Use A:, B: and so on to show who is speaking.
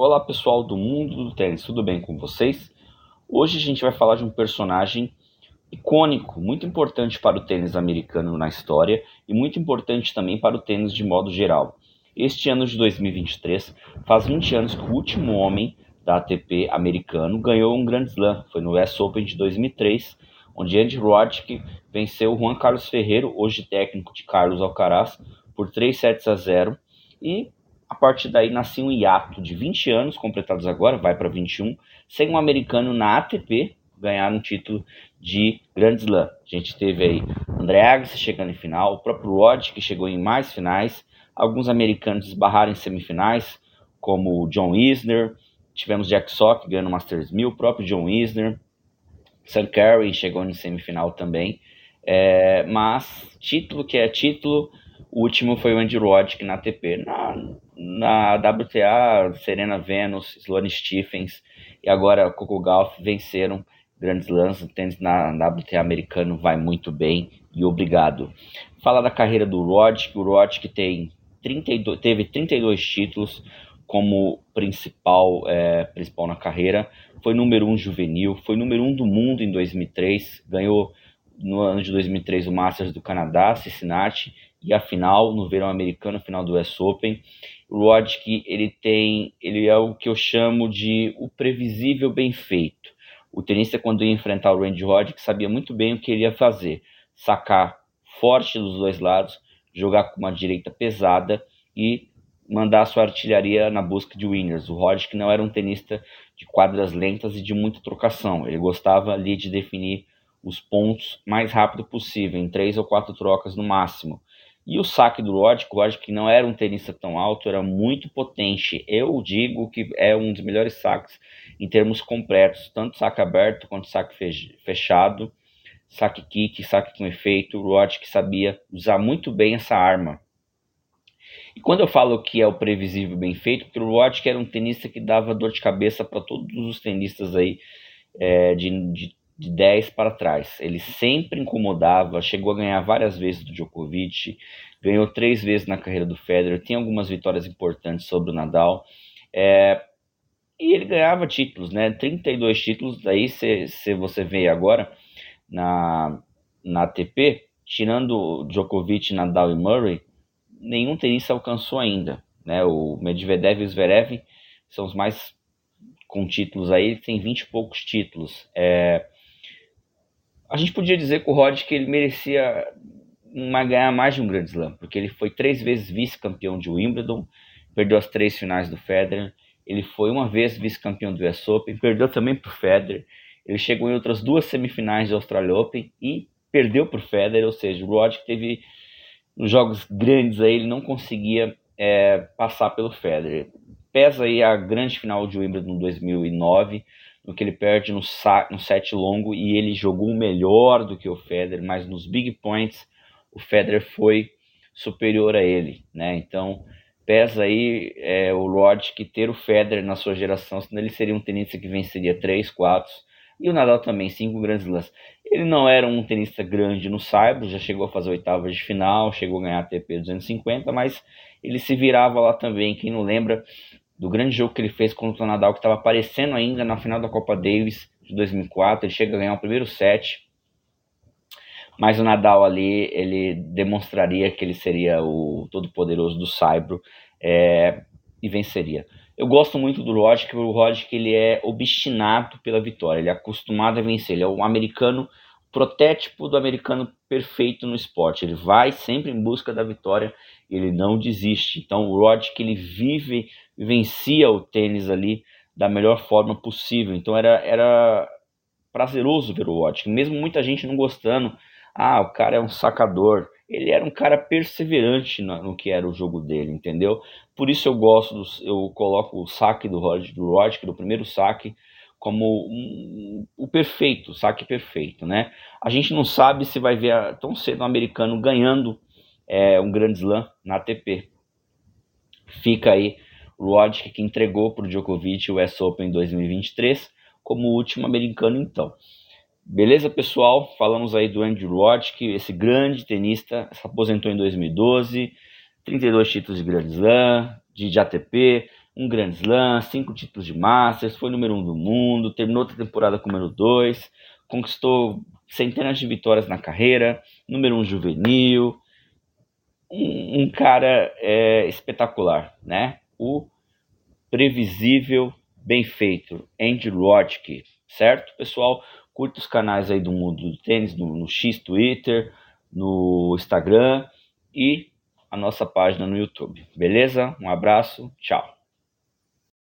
A: Olá pessoal do mundo do tênis, tudo bem com vocês? Hoje a gente vai falar de um personagem icônico, muito importante para o tênis americano na história e muito importante também para o tênis de modo geral. Este ano de 2023 faz 20 anos que o último homem da ATP americano ganhou um Grand Slam, foi no US Open de 2003, onde Andy Roddick venceu Juan Carlos Ferreiro, hoje técnico de Carlos Alcaraz, por 3 sets a 0 e a partir daí nasceu um hiato de 20 anos, completados agora, vai para 21, sem um americano na ATP ganhar um título de Grand Slam. A gente teve aí André Agassi chegando em final, o próprio Rod que chegou em mais finais, alguns americanos esbarraram em semifinais, como o John Isner, tivemos Jack Sock ganhando o Masters 1000, o próprio John Isner, Sam Carey chegou em semifinal também, é, mas título que é título, o último foi o Andy Roddick na ATP. Na, na WTA, Serena Venus, Sloane Stephens e agora Coco Gauff venceram grandes lances. O tênis na, na WTA americano vai muito bem e obrigado. Falar da carreira do Roddick, o Roddick tem 32, teve 32 títulos como principal, é, principal na carreira. Foi número um juvenil, foi número um do mundo em 2003, ganhou no ano de 2003 o Masters do Canadá, Cincinnati, e a final no verão americano, final do US Open. O Roddick, ele tem, ele é o que eu chamo de o previsível bem feito. O tenista quando ia enfrentar o Randy Roddick sabia muito bem o que ele ia fazer, sacar forte dos dois lados, jogar com uma direita pesada e mandar sua artilharia na busca de winners. O Roddick não era um tenista de quadras lentas e de muita trocação. Ele gostava ali de definir os pontos mais rápido possível, em três ou quatro trocas no máximo. E o saque do o Roddick que não era um tenista tão alto, era muito potente. Eu digo que é um dos melhores saques em termos completos, tanto saque aberto quanto saque fechado, saque kick, saque com efeito. O Roddick sabia usar muito bem essa arma. E quando eu falo que é o previsível bem feito, porque o Roddick era um tenista que dava dor de cabeça para todos os tenistas aí é, de, de de 10 para trás. Ele sempre incomodava, chegou a ganhar várias vezes do Djokovic, ganhou três vezes na carreira do Federer, tem algumas vitórias importantes sobre o Nadal. É, e ele ganhava títulos, né? 32 títulos, daí se, você vê agora na, na ATP, tirando Djokovic, Nadal e Murray, nenhum tenista alcançou ainda. Né? O Medvedev e o Zverev são os mais com títulos aí, tem 20 e poucos títulos. É, a gente podia dizer com o Rod que ele merecia uma, ganhar mais de um grande slam, porque ele foi três vezes vice-campeão de Wimbledon, perdeu as três finais do Federer, ele foi uma vez vice-campeão do US Open, perdeu também para o Federer, ele chegou em outras duas semifinais do Australia Open e perdeu para o Federer, ou seja, o Rod teve nos jogos grandes aí, ele não conseguia é, passar pelo Federer. Pesa aí a grande final de Wimbledon 2009, no que ele perde no, no set longo e ele jogou melhor do que o Federer, mas nos big points o Federer foi superior a ele, né? Então pesa aí é, o Rod que ter o Federer na sua geração, senão ele seria um tenista que venceria 3, 4 e o Nadal também, cinco grandes lãs. Ele não era um tenista grande no Saibro, já chegou a fazer oitavas de final, chegou a ganhar ATP 250, mas ele se virava lá também. Quem não lembra, do grande jogo que ele fez contra o Nadal, que estava aparecendo ainda na final da Copa Davis de 2004. Ele chega a ganhar o primeiro set, mas o Nadal ali ele demonstraria que ele seria o todo-poderoso do Saibro é, e venceria. Eu gosto muito do Roddick, o Roddick ele é obstinado pela vitória, ele é acostumado a vencer, ele é o americano protótipo do americano perfeito no esporte. Ele vai sempre em busca da vitória, ele não desiste. Então o Rod que ele vive, vencia o tênis ali da melhor forma possível. Então era, era prazeroso ver o Rod, mesmo muita gente não gostando. Ah, o cara é um sacador. Ele era um cara perseverante no, no que era o jogo dele, entendeu? Por isso eu gosto, do, eu coloco o saque do Rod, do Rod, do primeiro saque, como um, o perfeito, saque perfeito, né? A gente não sabe se vai ver tão cedo um americano ganhando é, um grande slam na ATP. Fica aí o Roddick que entregou para o Djokovic o US Open 2023 como último americano então. Beleza, pessoal? Falamos aí do Andrew Roddick, esse grande tenista, se aposentou em 2012, 32 títulos de Grand Slam, de, de ATP, um Grand Slam, cinco títulos de Masters, foi número um do mundo, terminou a temporada com número dois, conquistou centenas de vitórias na carreira, número um juvenil, um, um cara é, espetacular, né? O previsível, bem feito, Andy Roddick, certo, pessoal? Curta os canais aí do mundo do tênis no, no X Twitter, no Instagram e a nossa página no YouTube. Beleza? Um abraço, tchau.